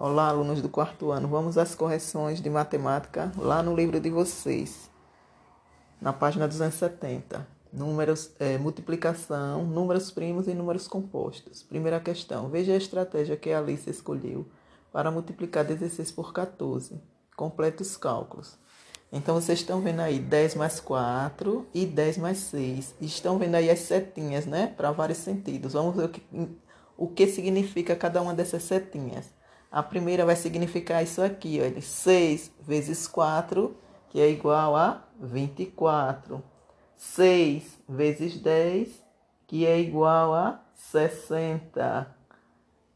Olá, alunos do quarto ano. Vamos às correções de matemática lá no livro de vocês, na página 270. Números, é, multiplicação, números primos e números compostos. Primeira questão. Veja a estratégia que a Alice escolheu para multiplicar 16 por 14. Complete os cálculos. Então, vocês estão vendo aí 10 mais 4 e 10 mais 6. Estão vendo aí as setinhas, né? Para vários sentidos. Vamos ver o que, o que significa cada uma dessas setinhas. A primeira vai significar isso aqui, olha, 6 vezes 4, que é igual a 24. 6 vezes 10, que é igual a 60.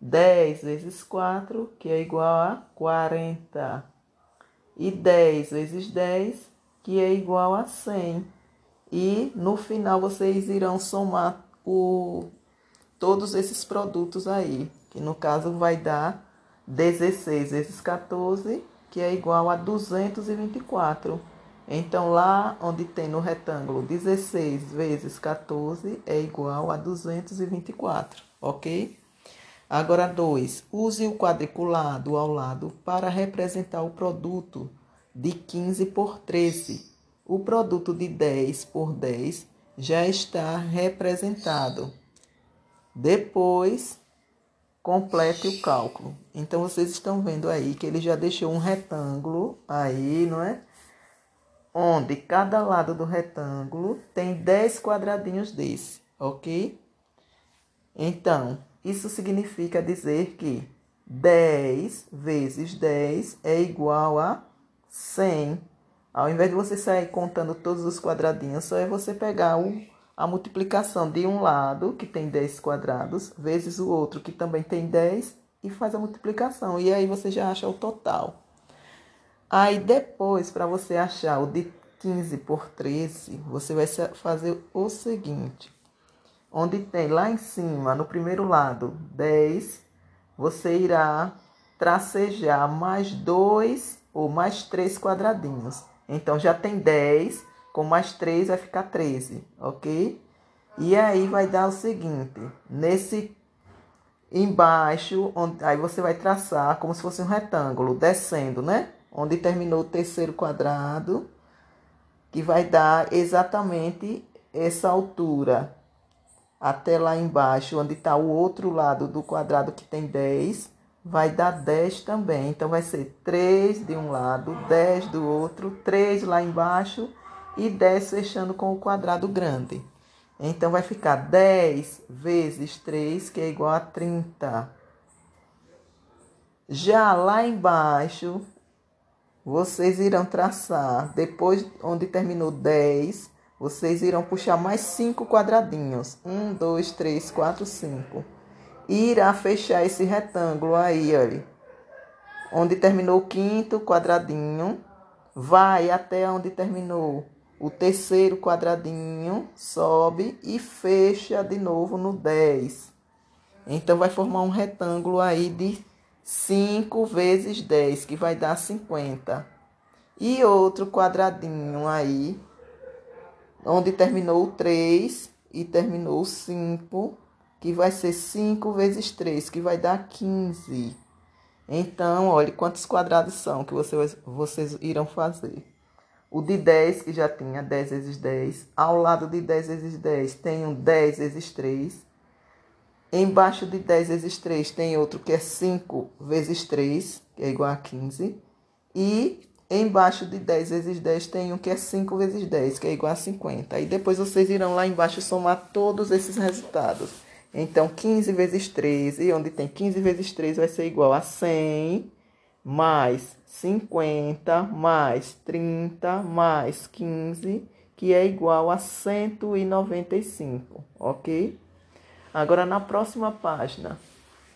10 vezes 4, que é igual a 40. E 10 vezes 10, que é igual a 100. E no final vocês irão somar o, todos esses produtos aí, que no caso vai dar 16 vezes 14, que é igual a 224. Então, lá onde tem no retângulo 16 vezes 14 é igual a 224, ok? Agora, 2. Use o quadriculado ao lado para representar o produto de 15 por 13. O produto de 10 por 10 já está representado. Depois, complete o cálculo. Então vocês estão vendo aí que ele já deixou um retângulo aí, não é? Onde cada lado do retângulo tem 10 quadradinhos desse, ok? Então, isso significa dizer que 10 vezes 10 é igual a 100. Ao invés de você sair contando todos os quadradinhos, só é você pegar o a multiplicação de um lado, que tem 10 quadrados, vezes o outro, que também tem 10, e faz a multiplicação. E aí você já acha o total. Aí depois, para você achar o de 15 por 13, você vai fazer o seguinte. Onde tem lá em cima, no primeiro lado, 10, você irá tracejar mais dois ou mais três quadradinhos. Então já tem 10 com mais 3 vai ficar 13, ok? E aí vai dar o seguinte, nesse embaixo, onde, aí você vai traçar como se fosse um retângulo, descendo, né? Onde terminou o terceiro quadrado, que vai dar exatamente essa altura. Até lá embaixo, onde está o outro lado do quadrado que tem 10, vai dar 10 também. Então, vai ser 3 de um lado, 10 do outro, 3 lá embaixo e 10 fechando com o quadrado grande. Então, vai ficar 10 vezes 3, que é igual a 30. Já lá embaixo, vocês irão traçar, depois onde terminou 10, vocês irão puxar mais 5 quadradinhos. 1, 2, 3, 4, 5. E irá fechar esse retângulo aí, olha. Onde terminou o quinto quadradinho, vai até onde terminou o terceiro quadradinho sobe e fecha de novo no 10. Então, vai formar um retângulo aí de 5 vezes 10, que vai dar 50. E outro quadradinho aí, onde terminou o 3 e terminou o 5, que vai ser 5 vezes 3, que vai dar 15. Então, olhe quantos quadrados são que vocês, vocês irão fazer o de 10, que já tinha 10 vezes 10. Ao lado de 10 vezes 10 tem um 10 vezes 3. Embaixo de 10 vezes 3 tem outro que é 5 vezes 3, que é igual a 15. E embaixo de 10 vezes 10 tem um que é 5 vezes 10, que é igual a 50. E depois vocês irão lá embaixo somar todos esses resultados. Então, 15 vezes 13, onde tem 15 vezes 3 vai ser igual a 100 mais 50 mais 30 mais 15, que é igual a 195, ok? Agora na próxima página,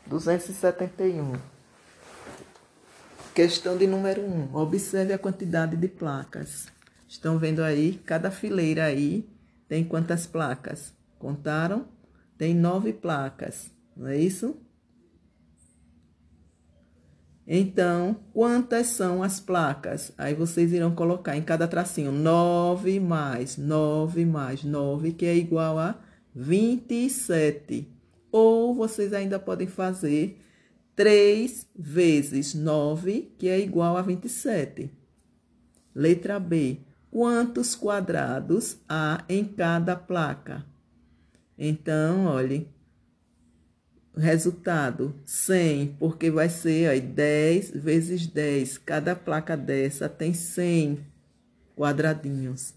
271. Questão de número 1. Observe a quantidade de placas. Estão vendo aí? Cada fileira aí tem quantas placas? Contaram? Tem nove placas, não é isso? Então, quantas são as placas? Aí vocês irão colocar em cada tracinho 9 mais 9 mais 9, que é igual a 27. Ou vocês ainda podem fazer 3 vezes 9, que é igual a 27. Letra B. Quantos quadrados há em cada placa? Então, olhe, resultado 100, porque vai ser aí 10 vezes 10. Cada placa dessa tem 100 quadradinhos.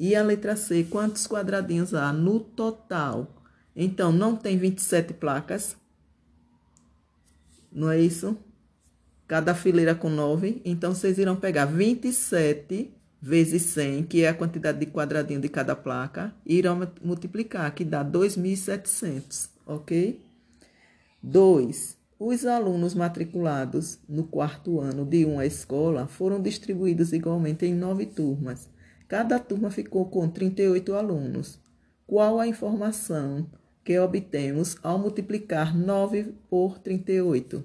E a letra C, quantos quadradinhos há no total? Então, não tem 27 placas. Não é isso? Cada fileira com 9. Então, vocês irão pegar 27 vezes 100, que é a quantidade de quadradinho de cada placa, e irão multiplicar, que dá 2.700, ok? 2. Os alunos matriculados no quarto ano de uma escola foram distribuídos igualmente em nove turmas. Cada turma ficou com 38 alunos. Qual a informação que obtemos ao multiplicar 9 por 38.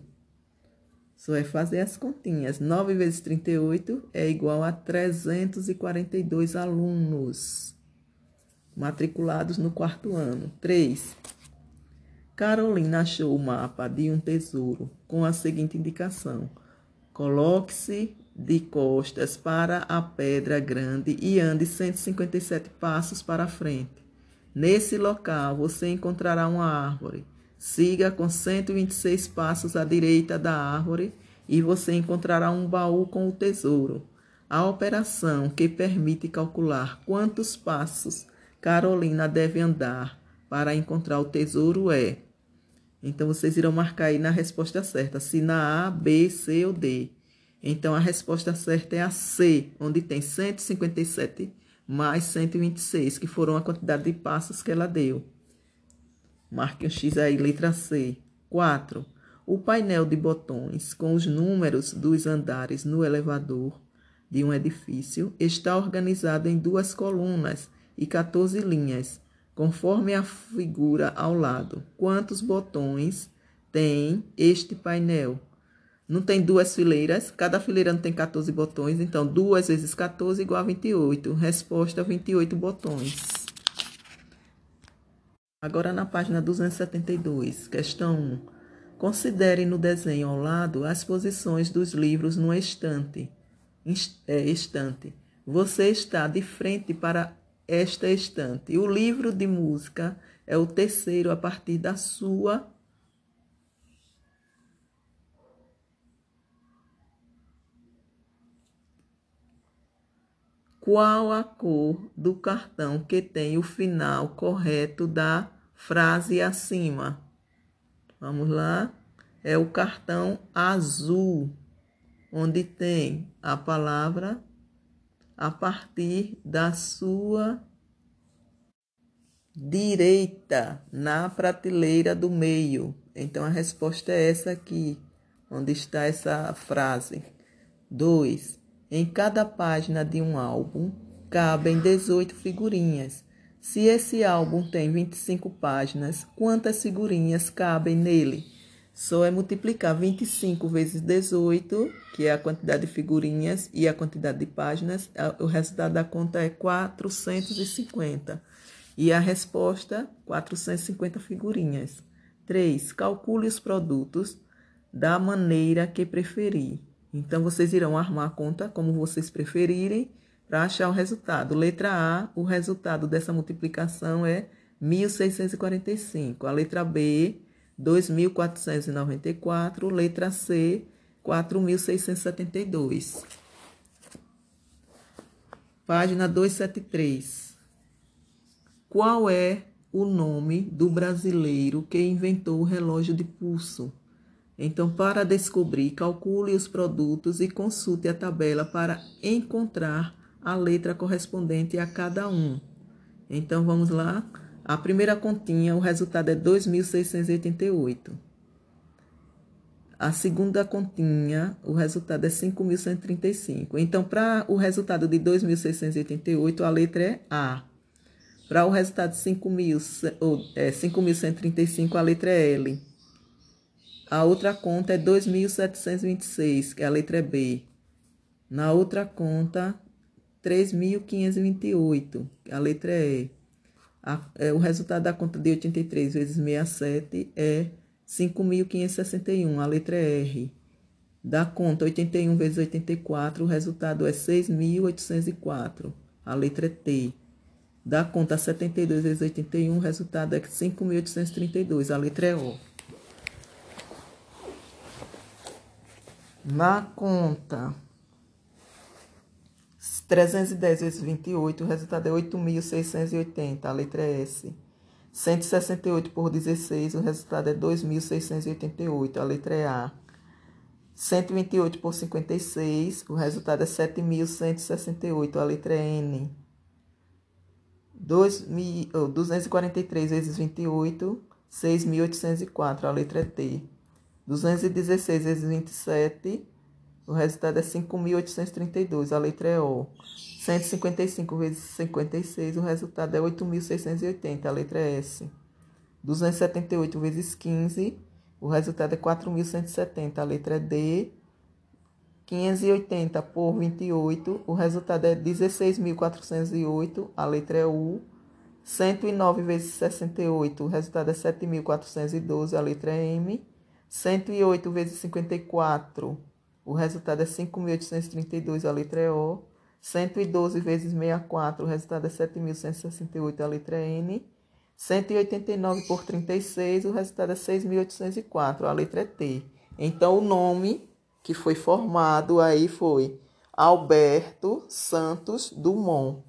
Só é fazer as continhas. 9 vezes 38 é igual a 342 alunos matriculados no quarto ano. 3. Carolina achou o mapa de um tesouro com a seguinte indicação: coloque-se de costas para a pedra grande e ande 157 passos para frente. Nesse local você encontrará uma árvore. Siga com 126 passos à direita da árvore e você encontrará um baú com o tesouro. A operação que permite calcular quantos passos Carolina deve andar para encontrar o tesouro é. Então vocês irão marcar aí na resposta certa, se na A, B, C ou D. Então a resposta certa é a C, onde tem 157 mais 126, que foram a quantidade de passos que ela deu. Marque um X aí, letra C. 4. O painel de botões com os números dos andares no elevador de um edifício está organizado em duas colunas e 14 linhas, conforme a figura ao lado. Quantos botões tem este painel? Não tem duas fileiras, cada fileira não tem 14 botões, então 2 vezes 14 igual a 28. Resposta: 28 botões. Agora na página 272, questão 1. Considere no desenho ao lado as posições dos livros no estante. É, estante. Você está de frente para esta estante. O livro de música é o terceiro a partir da sua Qual a cor do cartão que tem o final correto da frase acima? Vamos lá. É o cartão azul, onde tem a palavra a partir da sua direita, na prateleira do meio. Então a resposta é essa aqui, onde está essa frase. 2. Em cada página de um álbum cabem 18 figurinhas. Se esse álbum tem 25 páginas, quantas figurinhas cabem nele? Só é multiplicar 25 vezes 18, que é a quantidade de figurinhas, e a quantidade de páginas. O resultado da conta é 450. E a resposta, 450 figurinhas. 3. Calcule os produtos da maneira que preferir. Então, vocês irão armar a conta como vocês preferirem para achar o resultado. Letra A, o resultado dessa multiplicação é 1.645. A letra B, 2.494. Letra C, 4.672. Página 273. Qual é o nome do brasileiro que inventou o relógio de pulso? Então, para descobrir, calcule os produtos e consulte a tabela para encontrar a letra correspondente a cada um. Então, vamos lá. A primeira continha, o resultado é 2.688. A segunda continha, o resultado é 5.135. Então, para o resultado de 2.688, a letra é A. Para o resultado de 5.135, é, a letra é L. A outra conta é 2.726, que é a letra B. Na outra conta, 3.528, que é a letra E. A, é, o resultado da conta de 83 vezes 67 é 5.561, a letra R. Da conta 81 vezes 84, o resultado é 6.804, a letra T. Da conta 72 vezes 81, o resultado é 5.832, a letra é O. Na conta 310 vezes 28, o resultado é 8.680, a letra é S. 168 por 16, o resultado é 2.688, a letra é A. 128 por 56, o resultado é 7.168, a letra é N. 243 vezes 28, 6.804, a letra é T. 216 vezes 27, o resultado é 5.832, a letra é O. 155 vezes 56, o resultado é 8.680, a letra é S. 278 vezes 15, o resultado é 4.170, a letra é D. 580 por 28, o resultado é 16.408, a letra é U. 109 vezes 68, o resultado é 7.412, a letra é M. 108 vezes 54, o resultado é 5.832, a letra é O. 112 vezes 64, o resultado é 7.168, a letra é N. 189 por 36, o resultado é 6.804, a letra é T. Então, o nome que foi formado aí foi Alberto Santos Dumont.